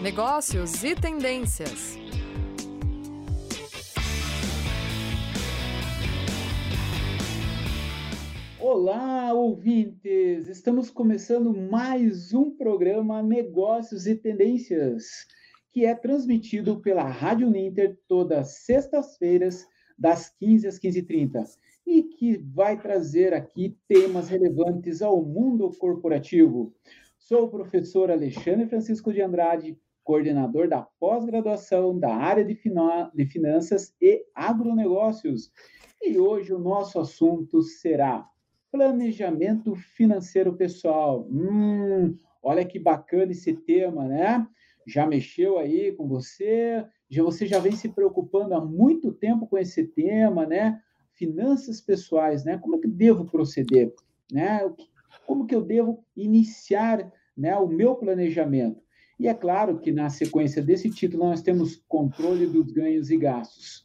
negócios e tendências. Olá, ouvintes! Estamos começando mais um programa Negócios e Tendências, que é transmitido pela Rádio Ninter todas sextas-feiras, das 15 às 15h30, e que vai trazer aqui temas relevantes ao mundo corporativo. Sou o professor Alexandre Francisco de Andrade, coordenador da pós-graduação da área de, de finanças e agronegócios. E hoje o nosso assunto será planejamento financeiro pessoal. Hum, olha que bacana esse tema, né? Já mexeu aí com você? Já você já vem se preocupando há muito tempo com esse tema, né? Finanças pessoais, né? Como é que devo proceder, né? Como que eu devo iniciar, né, o meu planejamento? E é claro que na sequência desse título nós temos controle dos ganhos e gastos.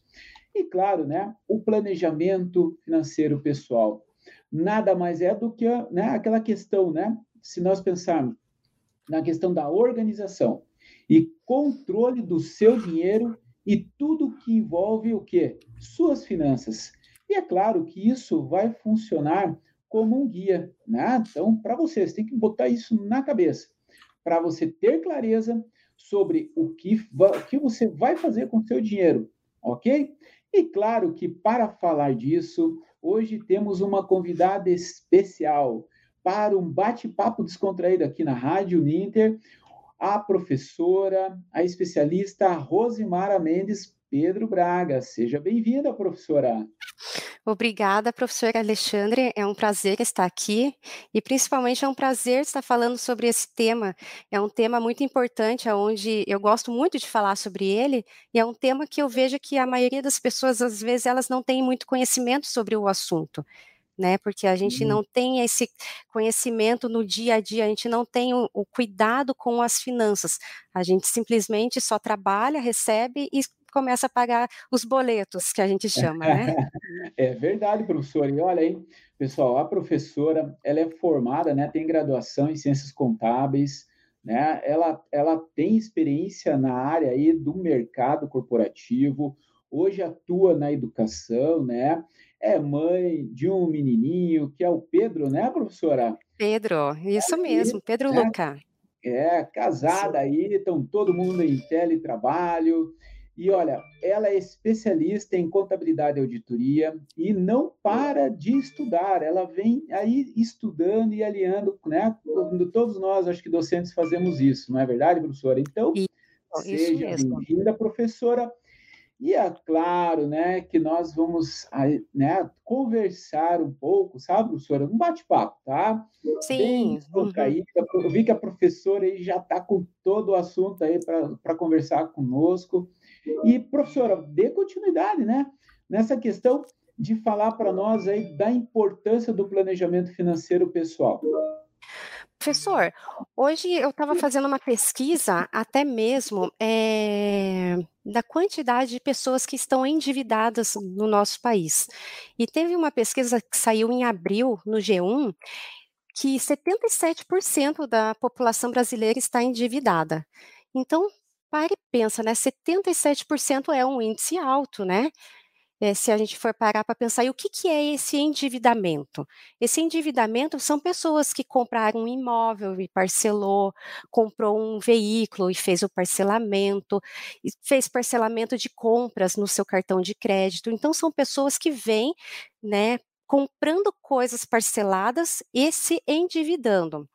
E claro, né, o planejamento financeiro pessoal. Nada mais é do que né, aquela questão, né? Se nós pensarmos na questão da organização e controle do seu dinheiro e tudo que envolve o quê? Suas finanças. E é claro que isso vai funcionar como um guia, né? Então, para vocês, tem que botar isso na cabeça para você ter clareza sobre o que, o que você vai fazer com o seu dinheiro, ok? E claro que para falar disso, hoje temos uma convidada especial para um bate-papo descontraído aqui na Rádio Ninter, a professora, a especialista Rosimara Mendes Pedro Braga. Seja bem-vinda, professora. Obrigada, professor Alexandre. É um prazer estar aqui e principalmente é um prazer estar falando sobre esse tema. É um tema muito importante, onde eu gosto muito de falar sobre ele e é um tema que eu vejo que a maioria das pessoas às vezes elas não têm muito conhecimento sobre o assunto. Né, porque a gente uhum. não tem esse conhecimento no dia a dia, a gente não tem o, o cuidado com as finanças, a gente simplesmente só trabalha, recebe e começa a pagar os boletos, que a gente chama, né? é verdade, professora. E olha aí, pessoal, a professora, ela é formada, né, tem graduação em ciências contábeis, né? Ela, ela tem experiência na área aí do mercado corporativo, hoje atua na educação, né? É mãe de um menininho que é o Pedro, né, professora? Pedro, isso mesmo, Pedro né? Luca. É, casada aí, estão todo mundo em teletrabalho, e olha, ela é especialista em contabilidade e auditoria e não para de estudar. Ela vem aí estudando e aliando, né? Todos nós, acho que docentes, fazemos isso, não é verdade, professora? Então, isso, seja bem-vinda, professora. E é claro, né, que nós vamos né, conversar um pouco, sabe, professora? Um bate-papo, tá? Sim. Uhum. Eu vi que a professora aí já está com todo o assunto aí para conversar conosco. E, professora, dê continuidade, né? Nessa questão de falar para nós aí da importância do planejamento financeiro pessoal. Professor, hoje eu estava fazendo uma pesquisa, até mesmo é, da quantidade de pessoas que estão endividadas no nosso país. E teve uma pesquisa que saiu em abril no G1 que 77% da população brasileira está endividada. Então, pare e pensa, né? 77% é um índice alto, né? É, se a gente for parar para pensar, e o que, que é esse endividamento? Esse endividamento são pessoas que compraram um imóvel e parcelou, comprou um veículo e fez o parcelamento, fez parcelamento de compras no seu cartão de crédito. Então, são pessoas que vêm, né, comprando coisas parceladas e se endividando.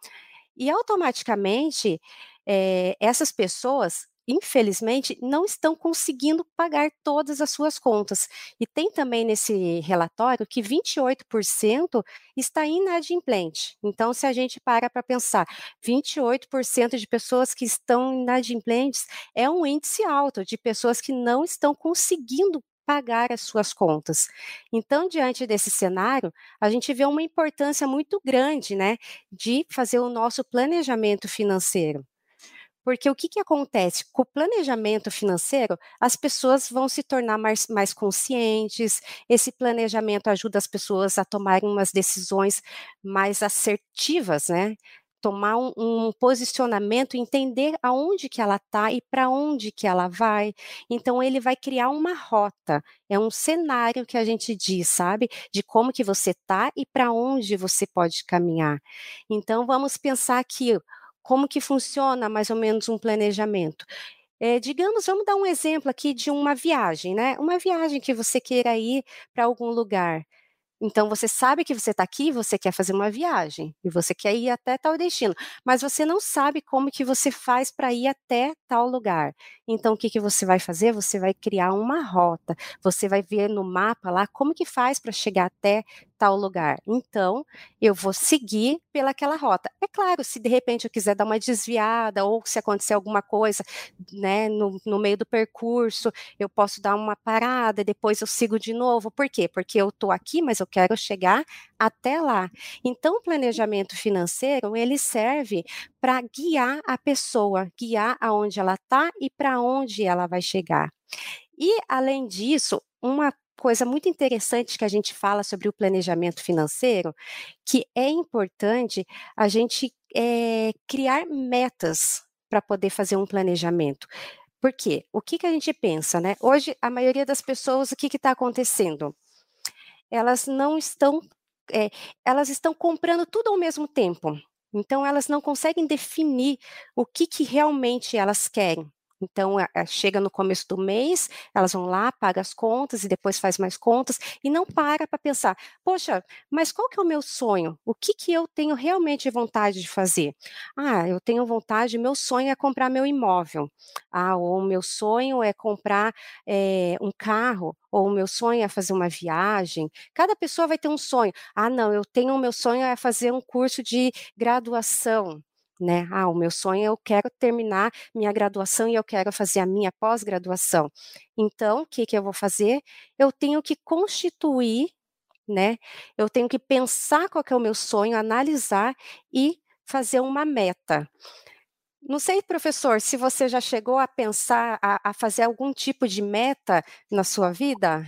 E automaticamente, é, essas pessoas infelizmente, não estão conseguindo pagar todas as suas contas. E tem também nesse relatório que 28% está inadimplente. Então, se a gente para para pensar, 28% de pessoas que estão inadimplentes é um índice alto de pessoas que não estão conseguindo pagar as suas contas. Então, diante desse cenário, a gente vê uma importância muito grande, né, de fazer o nosso planejamento financeiro. Porque o que, que acontece? Com o planejamento financeiro, as pessoas vão se tornar mais, mais conscientes, esse planejamento ajuda as pessoas a tomarem umas decisões mais assertivas, né? tomar um, um posicionamento, entender aonde que ela está e para onde que ela vai. Então ele vai criar uma rota, é um cenário que a gente diz, sabe, de como que você está e para onde você pode caminhar. Então vamos pensar aqui como que funciona mais ou menos um planejamento. É, digamos, vamos dar um exemplo aqui de uma viagem, né? Uma viagem que você queira ir para algum lugar. Então você sabe que você está aqui, você quer fazer uma viagem e você quer ir até tal destino, mas você não sabe como que você faz para ir até tal lugar. Então o que que você vai fazer? Você vai criar uma rota. Você vai ver no mapa lá como que faz para chegar até tal lugar. Então, eu vou seguir pelaquela rota. É claro, se de repente eu quiser dar uma desviada ou se acontecer alguma coisa, né, no, no meio do percurso, eu posso dar uma parada, depois eu sigo de novo. Por quê? Porque eu estou aqui, mas eu quero chegar até lá. Então, o planejamento financeiro, ele serve para guiar a pessoa, guiar aonde ela está e para onde ela vai chegar. E, além disso, uma coisa muito interessante que a gente fala sobre o planejamento financeiro, que é importante a gente é, criar metas para poder fazer um planejamento. Por quê? O que, que a gente pensa, né? Hoje, a maioria das pessoas, o que está acontecendo? Elas não estão, é, elas estão comprando tudo ao mesmo tempo. Então, elas não conseguem definir o que, que realmente elas querem. Então, chega no começo do mês, elas vão lá, pagam as contas e depois faz mais contas e não para para pensar, poxa, mas qual que é o meu sonho? O que que eu tenho realmente vontade de fazer? Ah, eu tenho vontade, meu sonho é comprar meu imóvel. Ah, ou meu sonho é comprar é, um carro, ou o meu sonho é fazer uma viagem. Cada pessoa vai ter um sonho. Ah, não, eu tenho o meu sonho é fazer um curso de graduação né? Ah, o meu sonho é eu quero terminar minha graduação e eu quero fazer a minha pós-graduação. Então, o que, que eu vou fazer? Eu tenho que constituir, né? Eu tenho que pensar qual que é o meu sonho, analisar e fazer uma meta. Não sei, professor, se você já chegou a pensar, a, a fazer algum tipo de meta na sua vida?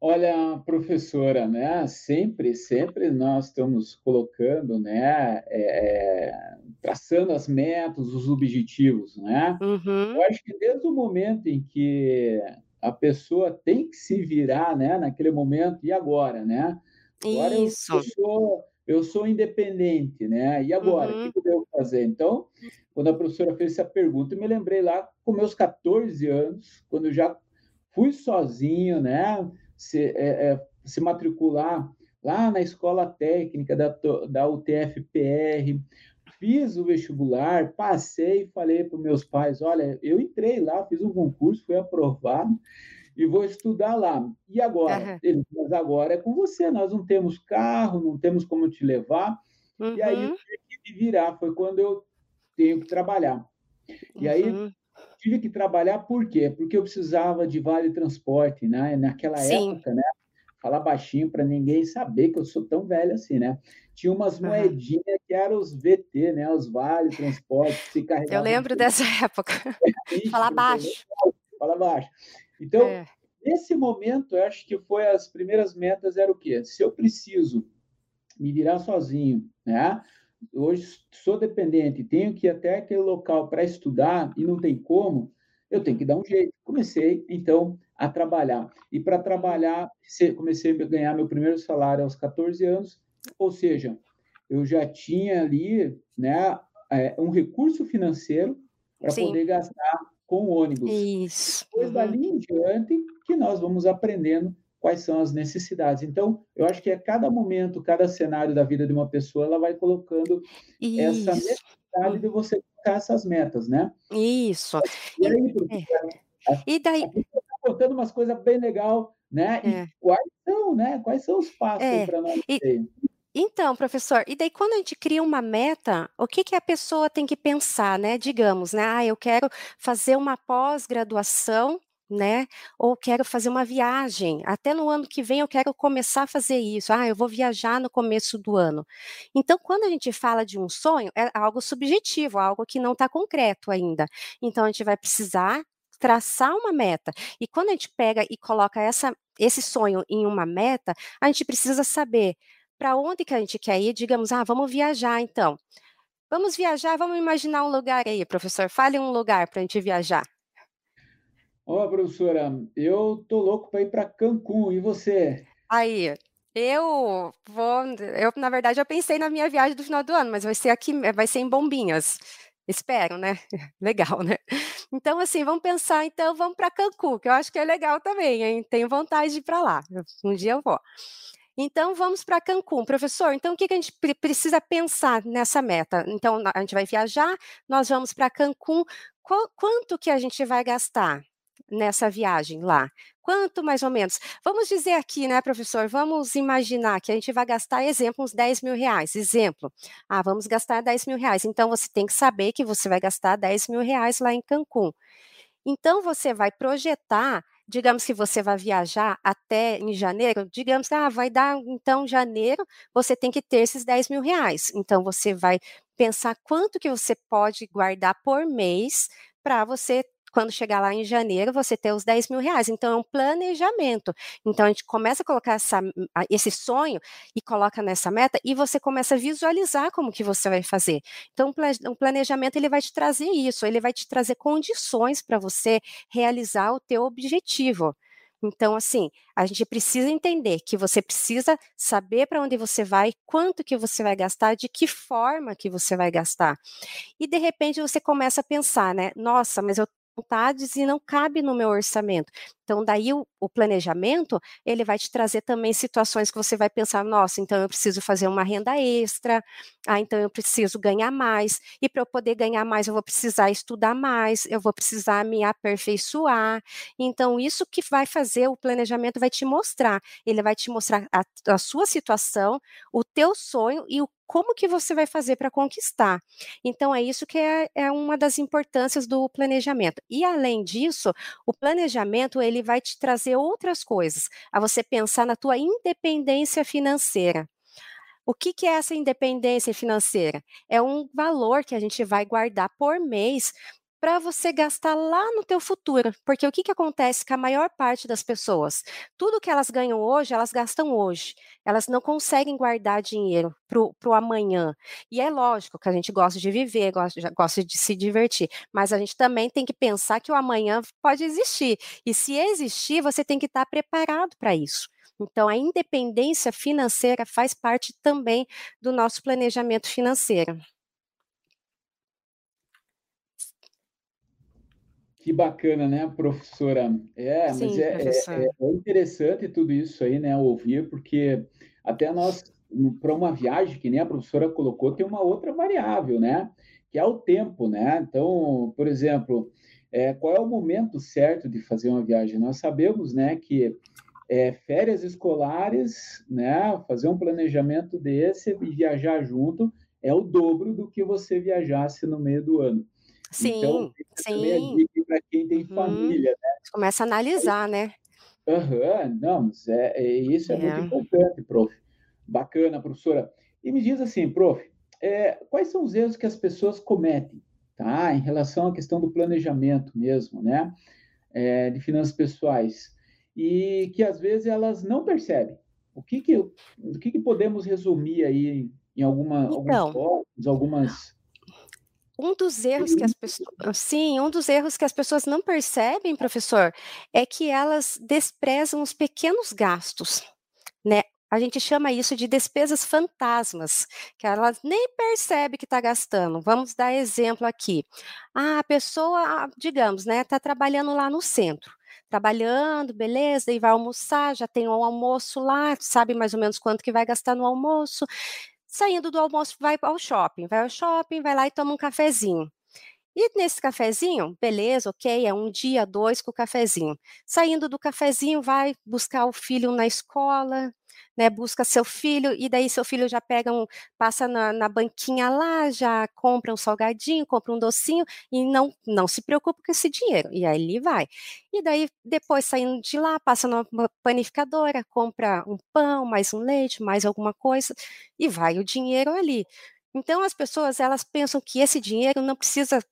Olha, professora, né? Sempre, sempre nós estamos colocando, né? É, é, traçando as metas, os objetivos, né? Uhum. Eu acho que desde o momento em que a pessoa tem que se virar, né? Naquele momento e agora, né? Agora Isso. Eu, eu, sou, eu sou independente, né? E agora, uhum. o que eu devo fazer? Então, quando a professora fez essa pergunta, eu me lembrei lá com meus 14 anos, quando eu já fui sozinho, né? Se, é, é, se matricular lá na escola técnica da, da UTF-PR, fiz o vestibular, passei e falei para os meus pais, olha, eu entrei lá, fiz um concurso, fui aprovado e vou estudar lá. E agora? Uhum. Eles, mas agora é com você, nós não temos carro, não temos como te levar. Uhum. E aí eu uhum. tive que me virar, foi quando eu tenho que trabalhar. E aí uhum tive que trabalhar por quê? Porque eu precisava de vale transporte, né? Naquela Sim. época, né? Falar baixinho para ninguém saber que eu sou tão velho assim, né? Tinha umas uhum. moedinhas que eram os VT, né? Os vale transporte se Eu lembro dessa época. Falar baixo. Fala baixo. Então, é. nesse momento, eu acho que foi as primeiras metas era o quê? Se eu preciso me virar sozinho, né? Hoje sou dependente, tenho que ir até aquele local para estudar e não tem como, eu tenho que dar um jeito. Comecei, então, a trabalhar. E para trabalhar, comecei a ganhar meu primeiro salário aos 14 anos, ou seja, eu já tinha ali né, é, um recurso financeiro para poder gastar com o ônibus. Isso. Depois, uhum. dali em diante, que nós vamos aprendendo quais são as necessidades. Então, eu acho que a cada momento, cada cenário da vida de uma pessoa, ela vai colocando Isso. essa necessidade de você colocar essas metas, né? Isso. E, aí, é. e daí? Está contando umas coisas bem legal, né? É. E quais são, né? Quais são os passos é. para nós e... Então, professor, e daí quando a gente cria uma meta, o que, que a pessoa tem que pensar, né? Digamos, né? Ah, eu quero fazer uma pós-graduação né? Ou quero fazer uma viagem, até no ano que vem eu quero começar a fazer isso. Ah, eu vou viajar no começo do ano. Então, quando a gente fala de um sonho, é algo subjetivo, algo que não está concreto ainda. Então, a gente vai precisar traçar uma meta. E quando a gente pega e coloca essa, esse sonho em uma meta, a gente precisa saber para onde que a gente quer ir. Digamos, ah, vamos viajar então. Vamos viajar, vamos imaginar um lugar aí, professor. Fale um lugar para a gente viajar. Ó, professora, eu tô louco para ir para Cancún, e você? Aí, eu vou, eu na verdade eu pensei na minha viagem do final do ano, mas vai ser aqui, vai ser em Bombinhas. Espero, né? Legal, né? Então, assim, vamos pensar, então, vamos para Cancún, que eu acho que é legal também, hein? Tenho vontade de ir para lá. Um dia eu vou. Então, vamos para Cancún. Professor, então o que, que a gente precisa pensar nessa meta? Então, a gente vai viajar, nós vamos para Cancún. Quanto que a gente vai gastar nessa viagem lá? Quanto mais ou menos? Vamos dizer aqui, né, professor? Vamos imaginar que a gente vai gastar, exemplo, uns 10 mil reais. Exemplo. Ah, vamos gastar 10 mil reais. Então, você tem que saber que você vai gastar 10 mil reais lá em Cancún. Então, você vai projetar digamos que você vai viajar até em janeiro, digamos, ah, vai dar, então, janeiro, você tem que ter esses 10 mil reais. Então, você vai pensar quanto que você pode guardar por mês para você quando chegar lá em janeiro, você ter os 10 mil reais. Então, é um planejamento. Então, a gente começa a colocar essa, esse sonho e coloca nessa meta e você começa a visualizar como que você vai fazer. Então, um planejamento, ele vai te trazer isso, ele vai te trazer condições para você realizar o teu objetivo. Então, assim, a gente precisa entender que você precisa saber para onde você vai, quanto que você vai gastar, de que forma que você vai gastar. E de repente você começa a pensar, né? Nossa, mas eu vontades e não cabe no meu orçamento. Então, daí o, o, planejamento, ele vai te trazer também situações que você vai pensar, nossa, então eu preciso fazer uma renda extra, ah, então eu preciso ganhar mais, e para eu poder ganhar mais, eu vou precisar estudar mais, eu vou precisar me aperfeiçoar. Então, isso que vai fazer o planejamento vai te mostrar, ele vai te mostrar a, a sua situação, o teu sonho e o como que você vai fazer para conquistar. Então, é isso que é, é, uma das importâncias do planejamento. E, além disso, o planejamento, ele vai te trazer outras coisas, a você pensar na tua independência financeira. O que, que é essa independência financeira? É um valor que a gente vai guardar por mês para você gastar lá no teu futuro. Porque o que, que acontece com a maior parte das pessoas? Tudo que elas ganham hoje, elas gastam hoje. Elas não conseguem guardar dinheiro para o amanhã. E é lógico que a gente gosta de viver, gosta, gosta de se divertir, mas a gente também tem que pensar que o amanhã pode existir. E se existir, você tem que estar preparado para isso. Então, a independência financeira faz parte também do nosso planejamento financeiro. Que bacana, né, professora? É, Sim, mas é, é, é, interessante tudo isso aí, né, ouvir, porque até nós, para uma viagem, que nem a professora colocou, tem uma outra variável, né, que é o tempo, né? Então, por exemplo, é, qual é o momento certo de fazer uma viagem? Nós sabemos, né, que é, férias escolares, né, fazer um planejamento desse e viajar junto é o dobro do que você viajasse no meio do ano. Sim, então, sim. para quem tem uhum. família, né? Começa a analisar, né? Aham, uhum, não, é, é, isso é, é, muito importante, prof. Bacana, professora. E me diz assim, prof, é, quais são os erros que as pessoas cometem, tá? Em relação à questão do planejamento mesmo, né? É, de finanças pessoais. E que às vezes elas não percebem. O que que, o que, que podemos resumir aí em alguma, então, alguns algumas um dos erros que as pessoas, sim, um dos erros que as pessoas não percebem, professor, é que elas desprezam os pequenos gastos, né? A gente chama isso de despesas fantasmas, que elas nem percebe que está gastando. Vamos dar exemplo aqui. Ah, a pessoa, digamos, né, está trabalhando lá no centro trabalhando, beleza, e vai almoçar, já tem um almoço lá, sabe mais ou menos quanto que vai gastar no almoço. Saindo do almoço, vai ao shopping, vai ao shopping, vai lá e toma um cafezinho. E nesse cafezinho, beleza, ok, é um dia, dois com o cafezinho. Saindo do cafezinho, vai buscar o filho na escola, né, busca seu filho, e daí seu filho já pega um, passa na, na, banquinha lá, já compra um salgadinho, compra um docinho, e não, não se preocupa com esse dinheiro, e aí ele vai. E daí, depois saindo de lá, passa numa panificadora, compra um pão, mais um leite, mais alguma coisa, e vai o dinheiro ali. Então, as pessoas, elas pensam que esse dinheiro não precisa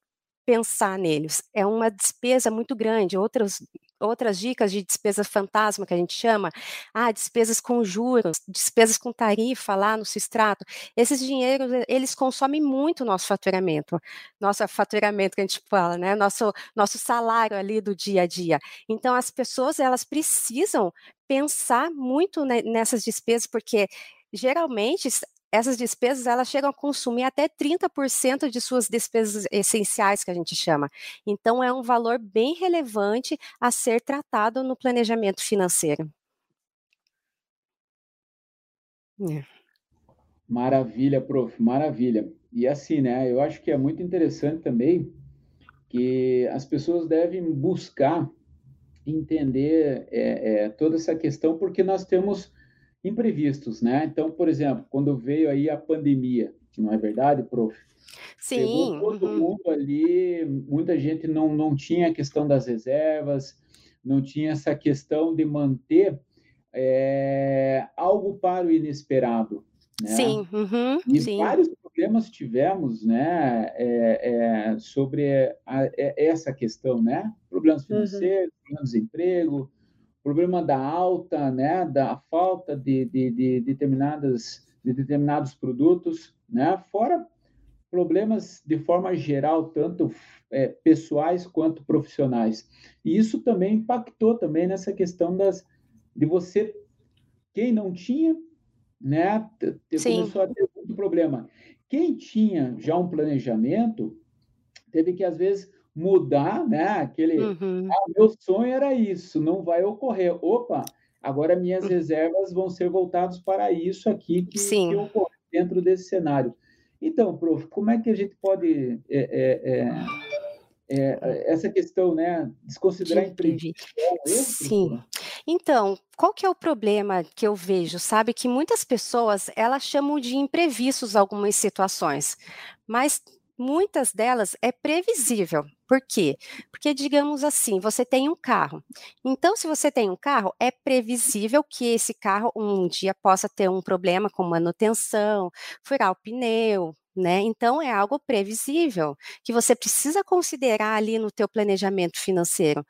pensar neles. É uma despesa muito grande. Outros outras dicas de despesa fantasma que a gente chama, ah, despesas com juros, despesas com tarifa lá no Cistrato, esses dinheiros, eles consomem muito o nosso faturamento, nosso faturamento que a gente fala, né, nosso, nosso salário ali do dia a dia. Então, as pessoas, elas precisam pensar muito nessas despesas, porque geralmente essas despesas elas chegam a consumir até 30% de suas despesas essenciais que a gente chama. Então é um valor bem relevante a ser tratado no planejamento financeiro. É. Maravilha, prof, maravilha. E assim, né? Eu acho que é muito interessante também que as pessoas devem buscar entender é, é, toda essa questão, porque nós temos imprevistos, né? Então, por exemplo, quando veio aí a pandemia, não é verdade, prof? Sim. Pegou todo uhum. mundo ali, muita gente não, não tinha a questão das reservas, não tinha essa questão de manter é, algo para o inesperado. Né? Sim, uhum, e sim. vários problemas tivemos, né, é, é, sobre a, é, essa questão, né? Problemas uhum. financeiros, uhum. problemas de emprego, problema da alta, né, da falta de, de, de, determinadas, de determinados produtos, né, fora problemas de forma geral, tanto é, pessoais quanto profissionais. E isso também impactou também nessa questão das, de você, quem não tinha, né, começou a ter muito problema. Quem tinha já um planejamento, teve que, às vezes, mudar, né? Aquele, uhum. ah, meu sonho era isso, não vai ocorrer. Opa, agora minhas hum. reservas vão ser voltadas para isso aqui que, Sim. que ocorre dentro desse cenário. Então, prof, como é que a gente pode é, é, é, é essa questão, né, desconsiderar imprevisto? É Sim. Então, qual que é o problema que eu vejo? Sabe que muitas pessoas elas chamam de imprevistos algumas situações, mas muitas delas é previsível. Por quê? Porque, digamos assim, você tem um carro. Então, se você tem um carro, é previsível que esse carro um dia possa ter um problema com manutenção, furar o pneu, né? Então é algo previsível que você precisa considerar ali no teu planejamento financeiro.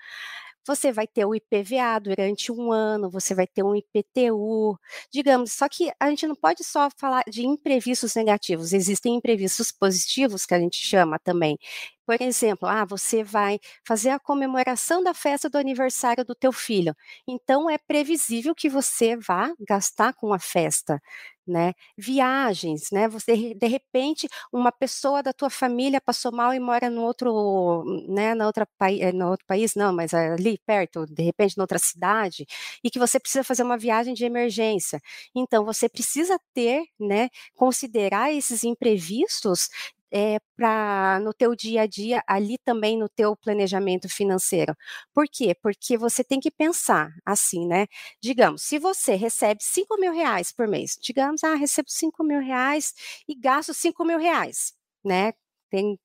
Você vai ter o IPVA durante um ano, você vai ter um IPTU, digamos, só que a gente não pode só falar de imprevistos negativos, existem imprevistos positivos que a gente chama também. Por exemplo, ah, você vai fazer a comemoração da festa do aniversário do teu filho. Então é previsível que você vá gastar com a festa, né? Viagens, né? Você de repente uma pessoa da tua família passou mal e mora no outro, né, na outra eh, no outro país, não, mas ali perto, de repente, noutra cidade, e que você precisa fazer uma viagem de emergência. Então você precisa ter, né, considerar esses imprevistos é, para no teu dia a dia, ali também no teu planejamento financeiro. Por quê? Porque você tem que pensar assim, né? Digamos, se você recebe 5 mil reais por mês, digamos, ah, recebo 5 mil reais e gasto 5 mil reais, né? Tem,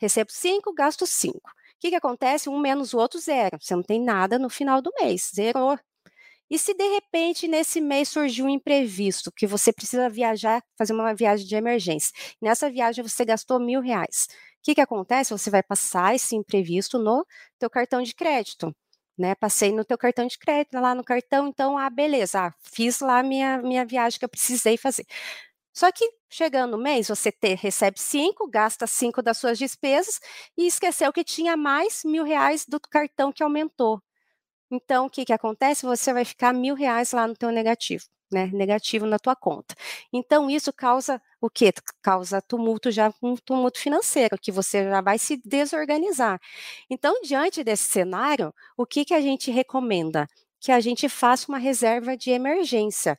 recebo 5, gasto 5. O que, que acontece? Um menos o outro, zero. Você não tem nada no final do mês, zerou. E se de repente nesse mês surgiu um imprevisto, que você precisa viajar, fazer uma viagem de emergência, nessa viagem você gastou mil reais, o que, que acontece? Você vai passar esse imprevisto no teu cartão de crédito. Né, passei no teu cartão de crédito, lá no cartão, então, ah, beleza, ah, fiz lá minha, minha viagem que eu precisei fazer. Só que chegando no mês, você recebe cinco, gasta cinco das suas despesas e esqueceu que tinha mais mil reais do cartão que aumentou. Então, o que, que acontece? Você vai ficar mil reais lá no teu negativo, né? Negativo na tua conta. Então, isso causa o quê? Causa tumulto já, um tumulto financeiro, que você já vai se desorganizar. Então, diante desse cenário, o que, que a gente recomenda? Que a gente faça uma reserva de emergência,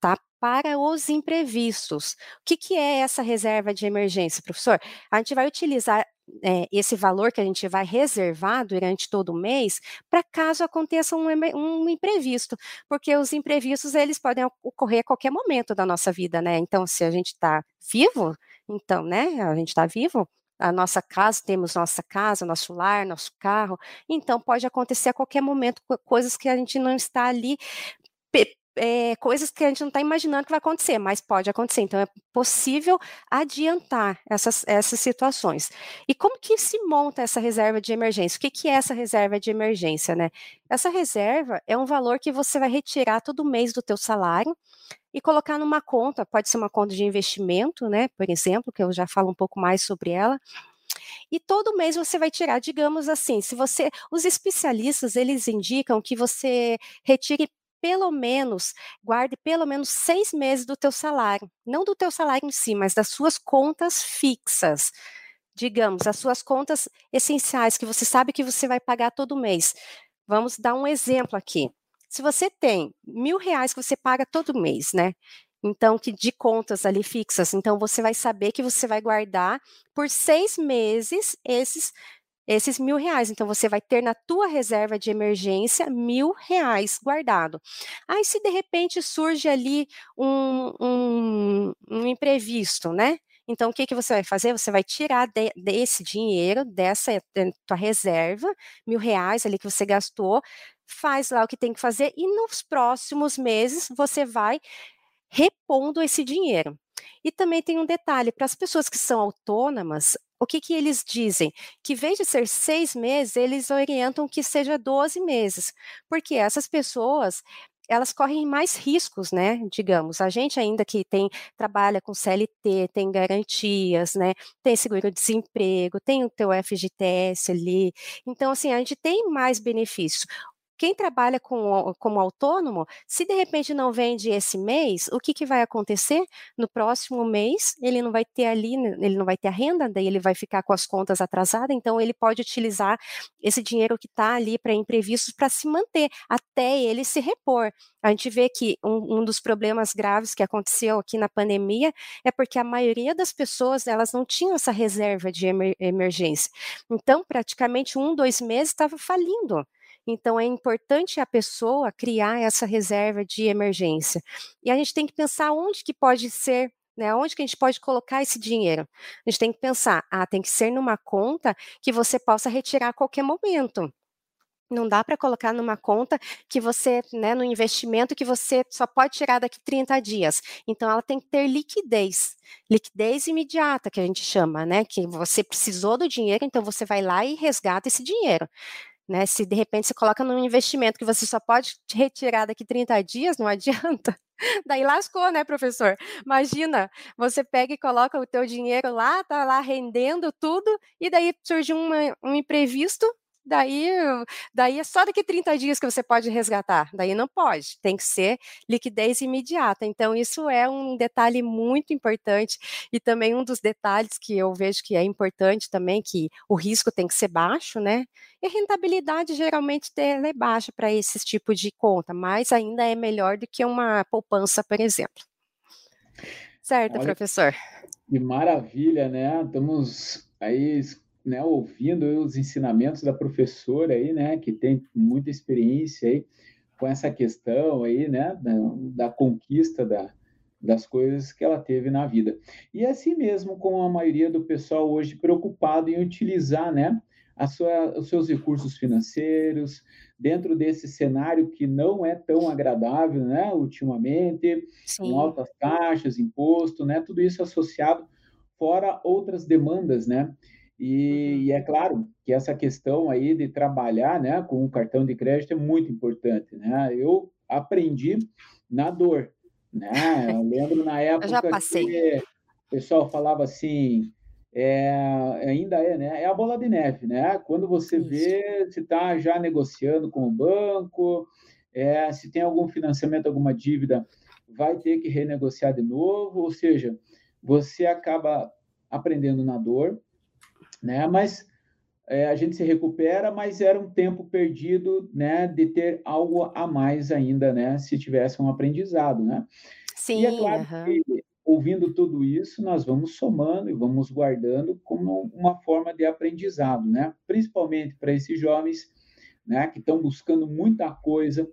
tá? Para os imprevistos. O que, que é essa reserva de emergência, professor? A gente vai utilizar é, esse valor que a gente vai reservar durante todo o mês para caso aconteça um, um, imprevisto, porque os imprevistos eles podem ocorrer a qualquer momento da nossa vida, né? Então, se a gente está vivo, então, né? A gente está vivo, a nossa casa, temos nossa casa, nosso lar, nosso carro, então pode acontecer a qualquer momento coisas que a gente não está ali é, coisas que a gente não está imaginando que vai acontecer, mas pode acontecer. Então, é possível adiantar essas, essas situações. E como que se monta essa reserva de emergência? O que, que é essa reserva de emergência, né? Essa reserva é um valor que você vai retirar todo mês do teu salário e colocar numa conta, pode ser uma conta de investimento, né, por exemplo, que eu já falo um pouco mais sobre ela, e todo mês você vai tirar, digamos assim, se você, os especialistas, eles indicam que você retire pelo menos, guarde pelo menos seis meses do teu salário, não do teu salário em si, mas das suas contas fixas. Digamos, as suas contas essenciais que você sabe que você vai pagar todo mês. Vamos dar um exemplo aqui. Se você tem mil reais que você paga todo mês, né? Então, que de contas ali fixas, então você vai saber que você vai guardar por seis meses esses esses mil reais. Então, você vai ter na tua reserva de emergência mil reais guardado. Aí, se de repente surge ali um, um, um imprevisto, né? Então, o que, que você vai fazer? Você vai tirar de, desse dinheiro, dessa tua reserva, mil reais ali que você gastou, faz lá o que tem que fazer e nos próximos meses você vai repondo esse dinheiro. E também tem um detalhe: para as pessoas que são autônomas, o que, que eles dizem? Que, em vez de ser seis meses, eles orientam que seja 12 meses, porque essas pessoas elas correm mais riscos, né? Digamos, a gente ainda que tem trabalha com CLT, tem garantias, né? Tem seguro-desemprego, tem o teu FGTS ali. Então, assim, a gente tem mais benefícios. Quem trabalha com, como autônomo, se de repente não vende esse mês, o que, que vai acontecer? No próximo mês, ele não vai ter ali, ele não vai ter a renda, daí ele vai ficar com as contas atrasadas, então ele pode utilizar esse dinheiro que está ali para imprevistos para se manter, até ele se repor. A gente vê que um, um, dos problemas graves que aconteceu aqui na pandemia é porque a maioria das pessoas elas não tinham essa reserva de emer emergência. Então, praticamente um, dois meses estava falindo. Então, é importante a pessoa criar essa reserva de emergência. E a gente tem que pensar onde que pode ser né, onde que a gente pode colocar esse dinheiro? A gente tem que pensar, ah, tem que ser numa conta que você possa retirar a qualquer momento. Não dá para colocar numa conta que você, né, no investimento que você só pode tirar daqui 30 dias. Então ela tem que ter liquidez, liquidez imediata que a gente chama, né, que você precisou do dinheiro, então você vai lá e resgata esse dinheiro. Né? Se de repente você coloca num investimento que você só pode retirar daqui 30 dias, não adianta. Daí lascou, né, professor? Imagina, você pega e coloca o teu dinheiro lá, tá lá rendendo tudo, e daí surge um imprevisto, daí, daí é só daqui 30 dias que você pode resgatar. Daí não pode, tem que ser liquidez imediata. Então, isso é um detalhe muito importante e também um dos detalhes que eu vejo que é importante também, que o risco tem que ser baixo, né? E a rentabilidade geralmente é baixa para esse tipo de conta, mas ainda é melhor do que uma poupança, por exemplo. Certo, Olha, professor? Que maravilha, né? Estamos aí né, ouvindo os ensinamentos da professora aí, né, que tem muita experiência aí com essa questão aí, né, da, da conquista da, das coisas que ela teve na vida. E é assim mesmo com a maioria do pessoal hoje preocupado em utilizar, né, a sua, os seus recursos financeiros dentro desse cenário que não é tão agradável, né, ultimamente, Sim. com altas taxas, imposto, né, tudo isso associado fora outras demandas, né, e, uhum. e, é claro que essa questão aí de trabalhar né, com o cartão de crédito é muito importante. Né? Eu aprendi na dor. Né? Eu lembro na época Eu já passei. que o pessoal falava assim, é, ainda é, né? É a bola de neve, né? Quando você Isso. vê se está já negociando com o banco, é, se tem algum financiamento, alguma dívida, vai ter que renegociar de novo, ou seja, você acaba aprendendo na dor, né? Mas é, a gente se recupera, mas era um tempo perdido, né, de ter algo a mais ainda, né, se tivesse um aprendizado, né? Sim. E é claro que ouvindo tudo isso, nós vamos somando e vamos guardando como uma forma de aprendizado, né? Principalmente para esses jovens, né, que estão buscando muita coisa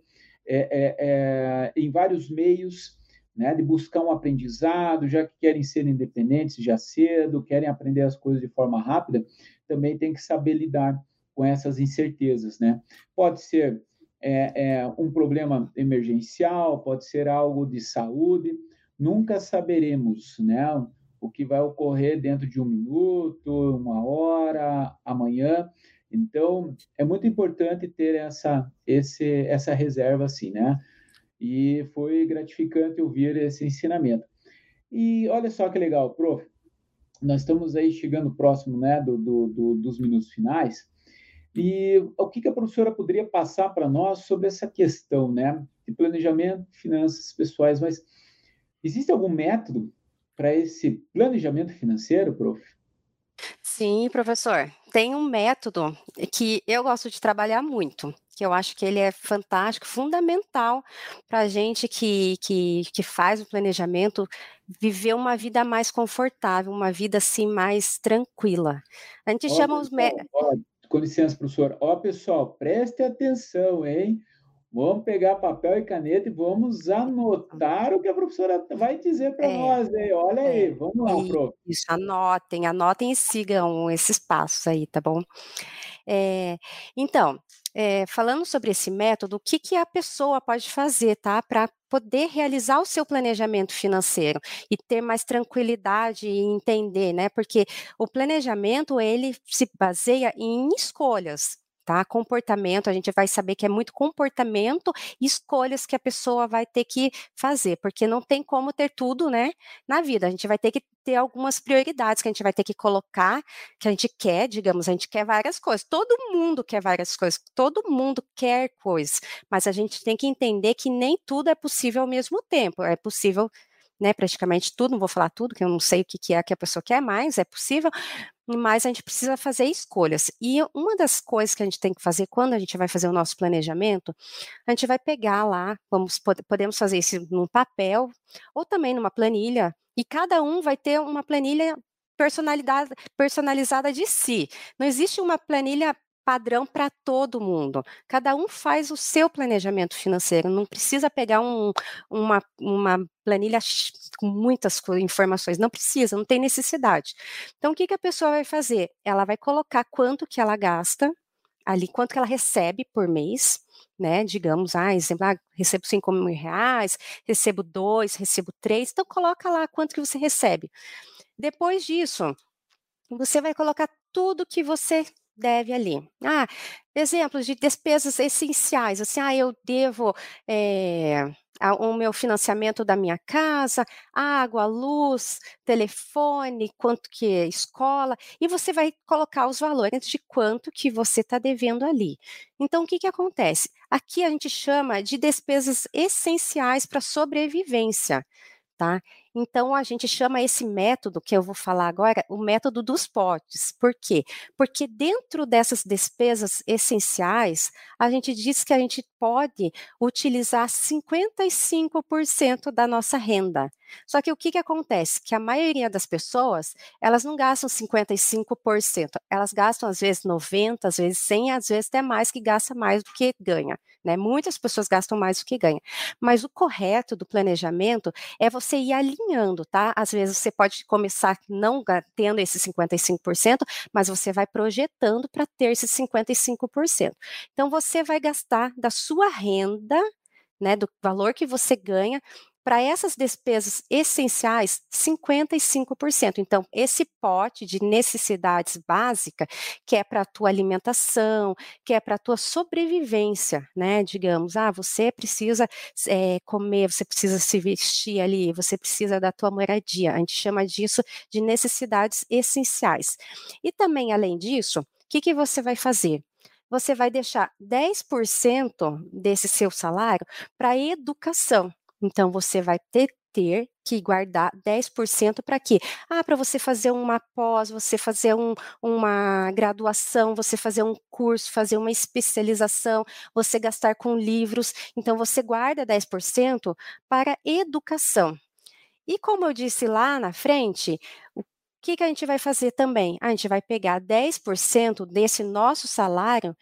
é, é, é, em vários meios, né, de buscar um aprendizado, já que querem ser independentes já cedo, querem aprender as coisas de forma rápida, também tem que saber lidar com essas incertezas, né? Pode ser é, é um problema emergencial, pode ser algo de saúde. Nunca saberemos, né? O que vai ocorrer dentro de um minuto, uma hora, amanhã. Então, é muito importante ter essa, esse, essa reserva assim, né? E foi gratificante ouvir esse ensinamento. E olha só que legal, prof. Nós estamos aí chegando próximo, né, do, do, do dos minutos finais. E o que, que a professora poderia passar para nós sobre essa questão, né, de planejamento, finanças pessoais? Mas existe algum método para esse planejamento financeiro, prof? Sim, professor. Tem um método que eu gosto de trabalhar muito, que eu acho que ele é fantástico, fundamental para a gente que, que, que faz o planejamento viver uma vida mais confortável, uma vida assim mais tranquila. A gente chama os. com licença, professor. Ó, pessoal, preste atenção, hein? Vamos pegar papel e caneta e vamos anotar o que a professora vai dizer para é, nós. Aí. Olha é, aí, vamos lá, prof. Isso, anotem, anotem e sigam esses passos aí, tá bom? É, então, é, falando sobre esse método, o que, que a pessoa pode fazer, tá? Para poder realizar o seu planejamento financeiro e ter mais tranquilidade e entender, né? Porque o planejamento, ele se baseia em escolhas, tá? Comportamento, a gente vai saber que é muito comportamento e escolhas que a pessoa vai ter que fazer, porque não tem como ter tudo, né, na vida. A gente vai ter que ter algumas prioridades que a gente vai ter que colocar, que a gente quer, digamos, a gente quer várias coisas. Todo mundo quer várias coisas, todo mundo quer coisas, mas a gente tem que entender que nem tudo é possível ao mesmo tempo. É possível né, praticamente tudo, não vou falar tudo, que eu não sei o que, que é que a pessoa quer mais, é possível, mas a gente precisa fazer escolhas. E uma das coisas que a gente tem que fazer quando a gente vai fazer o nosso planejamento, a gente vai pegar lá, vamos, podemos fazer isso num papel ou também numa planilha, e cada um vai ter uma planilha personalizada de si. Não existe uma planilha padrão para todo mundo. Cada um faz o seu planejamento financeiro, não precisa pegar um, uma, uma planilha com muitas informações, não precisa, não tem necessidade. Então, o que, que a pessoa vai fazer? Ela vai colocar quanto que ela gasta, ali, quanto que ela recebe por mês, né, digamos, ah, exemplo, ah, recebo 5 mil reais, recebo dois, recebo três, então coloca lá quanto que você recebe. Depois disso, você vai colocar tudo que você deve ali. Ah, exemplos de despesas essenciais, assim, ah, eu devo é, o meu financiamento da minha casa, água, luz, telefone, quanto que é escola, e você vai colocar os valores de quanto que você está devendo ali. Então, o que, que acontece? Aqui a gente chama de despesas essenciais para sobrevivência, tá? Então, a gente chama esse método que eu vou falar agora o método dos potes. Por quê? Porque dentro dessas despesas essenciais, a gente diz que a gente pode utilizar 55% da nossa renda. Só que o que, que acontece? Que a maioria das pessoas, elas não gastam 55%, elas gastam às vezes 90%, às vezes 100%, às vezes até mais, que gasta mais do que ganha. Né? Muitas pessoas gastam mais do que ganha. Mas o correto do planejamento é você ir alinhando, tá? Às vezes você pode começar não tendo esse 55%, mas você vai projetando para ter esse 55%. Então você vai gastar da sua renda né, do valor que você ganha, para essas despesas essenciais, 55%. Então, esse pote de necessidades básicas, que é para a tua alimentação, que é para a tua sobrevivência, né? Digamos, ah, você precisa é, comer, você precisa se vestir ali, você precisa da tua moradia. A gente chama disso de necessidades essenciais. E também, além disso, o que, que você vai fazer? Você vai deixar 10% desse seu salário para educação. Então, você vai ter, ter que guardar 10% para quê? Ah, para você fazer uma pós, você fazer um, uma graduação, você fazer um curso, fazer uma especialização, você gastar com livros. Então, você guarda 10% para educação. E como eu disse lá na frente, o que, que a gente vai fazer também? A gente vai pegar 10% desse nosso salário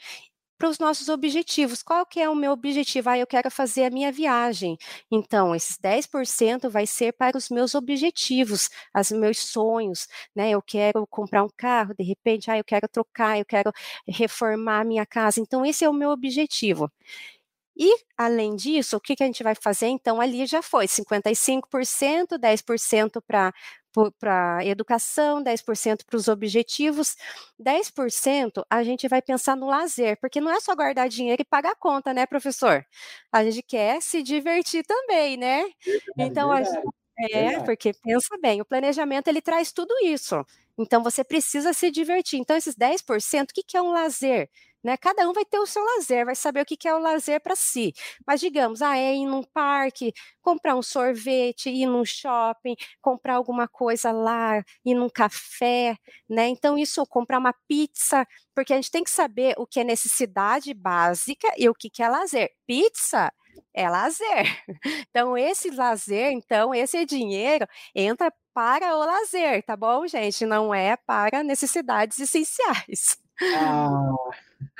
para os nossos objetivos. Qual que é o meu objetivo? Ah, eu quero fazer a minha viagem. Então, esses 10% vai ser para os meus objetivos, os meus sonhos, né? Eu quero comprar um carro, de repente, ah, eu quero trocar, eu quero reformar a minha casa. Então, esse é o meu objetivo. E, além disso, o que, que a gente vai fazer? Então, ali já foi 55%, 10% para para educação, 10% para os objetivos, 10% a gente vai pensar no lazer, porque não é só guardar dinheiro e pagar a conta, né, professor? A gente quer se divertir também, né? Então, a gente, é, porque pensa bem, o planejamento ele traz tudo isso. Então, você precisa se divertir. Então, esses 10%, o que, que é um lazer? Né? Cada um vai ter o seu lazer, vai saber o que é o lazer para si. Mas digamos, ah, é ir num parque, comprar um sorvete, ir num shopping, comprar alguma coisa lá, ir num café, né? Então, isso, comprar uma pizza, porque a gente tem que saber o que é necessidade básica e o que é lazer. Pizza é lazer. Então, esse lazer, então, esse dinheiro entra para o lazer, tá bom, gente? Não é para necessidades essenciais. Ah.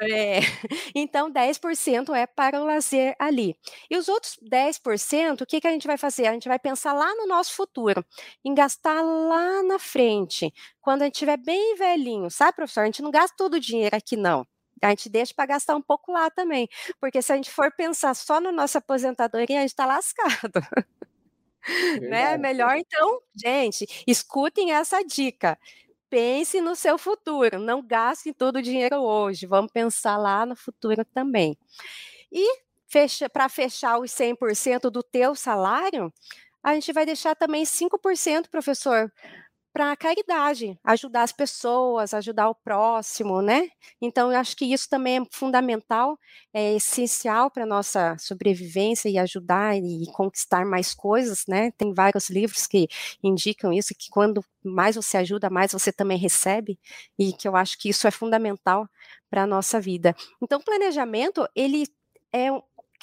É, então 10% é para o lazer ali. E os outros 10%, o que, que a gente vai fazer? A gente vai pensar lá no nosso futuro, em gastar lá na frente, quando a gente estiver bem velhinho, sabe, professor? A gente não gasta todo o dinheiro aqui, não. A gente deixa para gastar um pouco lá também, porque se a gente for pensar só na nossa aposentadoria, a gente está lascado. né? Melhor então, gente, escutem essa dica pense no seu futuro, não gaste todo o dinheiro hoje, vamos pensar lá no futuro também. E fecha, para fechar os 100% do teu salário, a gente vai deixar também 5%, professor, para a caridade, ajudar as pessoas, ajudar o próximo, né? Então, eu acho que isso também é fundamental, é essencial para a nossa sobrevivência e ajudar e conquistar mais coisas, né? Tem vários livros que indicam isso, que quando mais você ajuda, mais você também recebe, e que eu acho que isso é fundamental para a nossa vida. Então, planejamento, ele é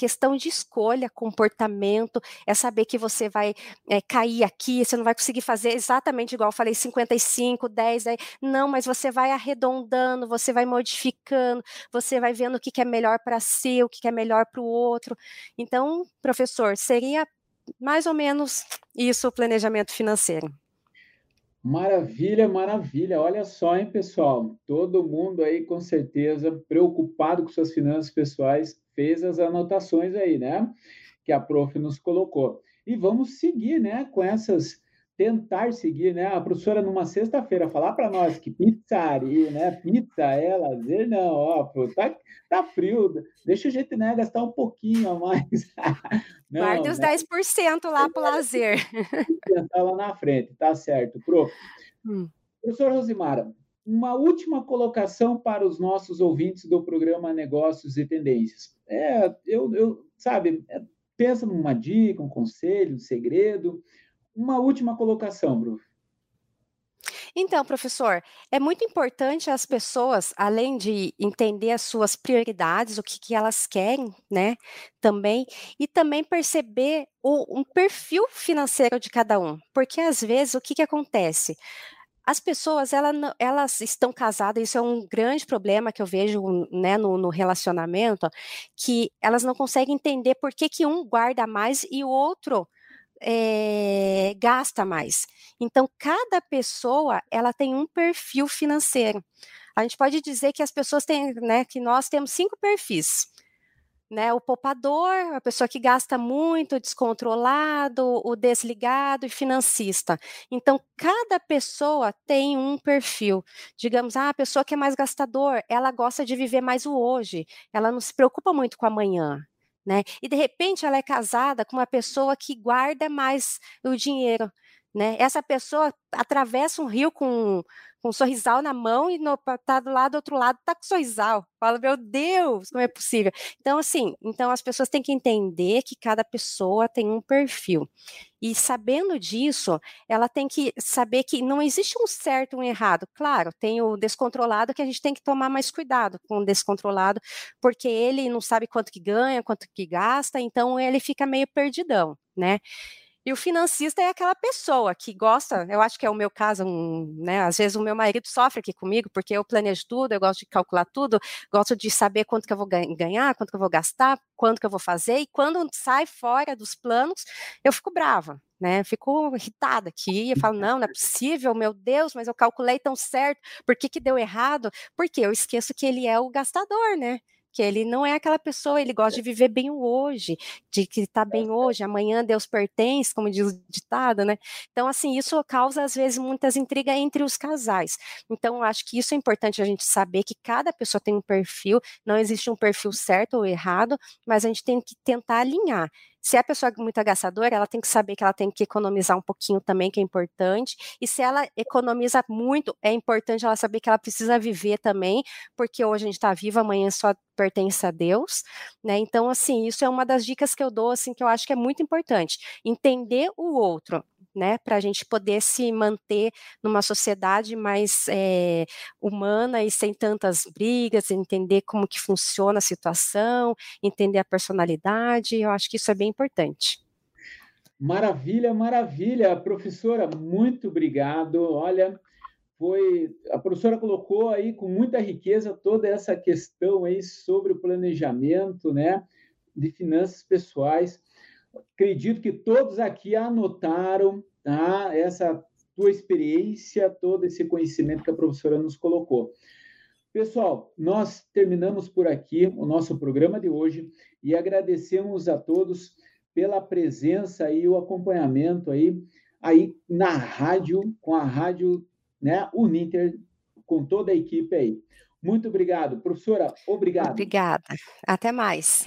questão de escolha, comportamento, é saber que você vai é, cair aqui, você não vai conseguir fazer exatamente igual eu falei, 55, 10, 10, não, mas você vai arredondando, você vai modificando, você vai vendo o que, é melhor para si, o que, que é melhor para o outro. Então, professor, seria mais ou menos isso o planejamento financeiro. Maravilha, maravilha. Olha só, hein, pessoal? Todo mundo aí, com certeza, preocupado com suas finanças pessoais, fez as anotações aí, né? Que a prof nos colocou. E vamos seguir, né, com essas tentar seguir, né? A professora numa sexta-feira falar para nós que pizzaria, né? Pizza é lazer, não, ó, pô, tá, tá frio, deixa a gente, né, gastar um pouquinho a mais. não, Guarde os né? 10% lá para o lazer. Tentar lá na frente, tá certo, prof. Hum. Professora Rosimara, uma última colocação para os nossos ouvintes do programa Negócios e Tendências. É, eu, eu sabe, é, pensa numa dica, um conselho, um segredo, uma última colocação, Bru. Então, professor, é muito importante as pessoas, além de entender as suas prioridades, o que, que elas querem, né, também, e também perceber o, um perfil financeiro de cada um, porque às vezes o que, que acontece? As pessoas, elas, elas estão casadas, isso é um grande problema que eu vejo né, no, no relacionamento, que elas não conseguem entender por que, que um guarda mais e o outro é, gasta mais. Então, cada pessoa ela tem um perfil financeiro. A gente pode dizer que as pessoas têm, né, que nós temos cinco perfis. Né, o poupador, a pessoa que gasta muito, descontrolado, o desligado e financista. Então, cada pessoa tem um perfil. Digamos, ah, a pessoa que é mais gastador, ela gosta de viver mais o hoje, ela não se preocupa muito com amanhã né? E de repente ela é casada com uma pessoa que guarda mais o dinheiro, né? Essa pessoa atravessa um rio com, com um sorrisal na mão e no, tá do lado do outro lado tá com sorrisal. Fala, meu Deus, como é possível? Então, assim, então as pessoas têm que entender que cada pessoa tem um perfil. E sabendo disso, ela tem que saber que não existe um certo e um errado. Claro, tem o descontrolado que a gente tem que tomar mais cuidado com o descontrolado, porque ele não sabe quanto que ganha, quanto que gasta, então ele fica meio perdidão, né? E o financista é aquela pessoa que gosta, eu acho que é o meu caso, um, né? Às vezes o meu marido sofre aqui comigo, porque eu planejo tudo, eu gosto de calcular tudo, gosto de saber quanto que eu vou ganhar, quanto que eu vou gastar, quanto que eu vou fazer, e quando sai fora dos planos, eu fico brava, né? Fico irritada aqui, eu falo, não, não é possível, meu Deus, mas eu calculei tão certo, por que que deu errado? Porque eu esqueço que ele é o gastador, né? Que ele não é aquela pessoa, ele gosta de viver bem o hoje, de que está bem hoje, amanhã Deus pertence, como diz o ditado, né? Então, assim, isso causa às vezes muitas intrigas entre os casais. Então, eu acho que isso é importante a gente saber que cada pessoa tem um perfil, não existe um perfil certo ou errado, mas a gente tem que tentar alinhar. Se a pessoa é muito agastadora, ela tem que saber que ela tem que economizar um pouquinho também, que é importante. E se ela economiza muito, é importante ela saber que ela precisa viver também, porque hoje a gente está viva, amanhã só pertence a Deus, né? Então, assim, isso é uma das dicas que eu dou, assim, que eu acho que é muito importante. Entender o outro, né, para a gente poder se manter numa sociedade mais é, humana e sem tantas brigas, entender como que funciona a situação, entender a personalidade, eu acho que isso é bem importante. Maravilha, maravilha, professora, muito obrigado. Olha, foi a professora colocou aí com muita riqueza toda essa questão aí sobre o planejamento, né, de finanças pessoais. Acredito que todos aqui anotaram tá, essa tua experiência, todo esse conhecimento que a professora nos colocou. Pessoal, nós terminamos por aqui o nosso programa de hoje e agradecemos a todos pela presença e o acompanhamento aí, aí na rádio, com a rádio né, Uninter, com toda a equipe aí. Muito obrigado. Professora, obrigado. Obrigada. Até mais.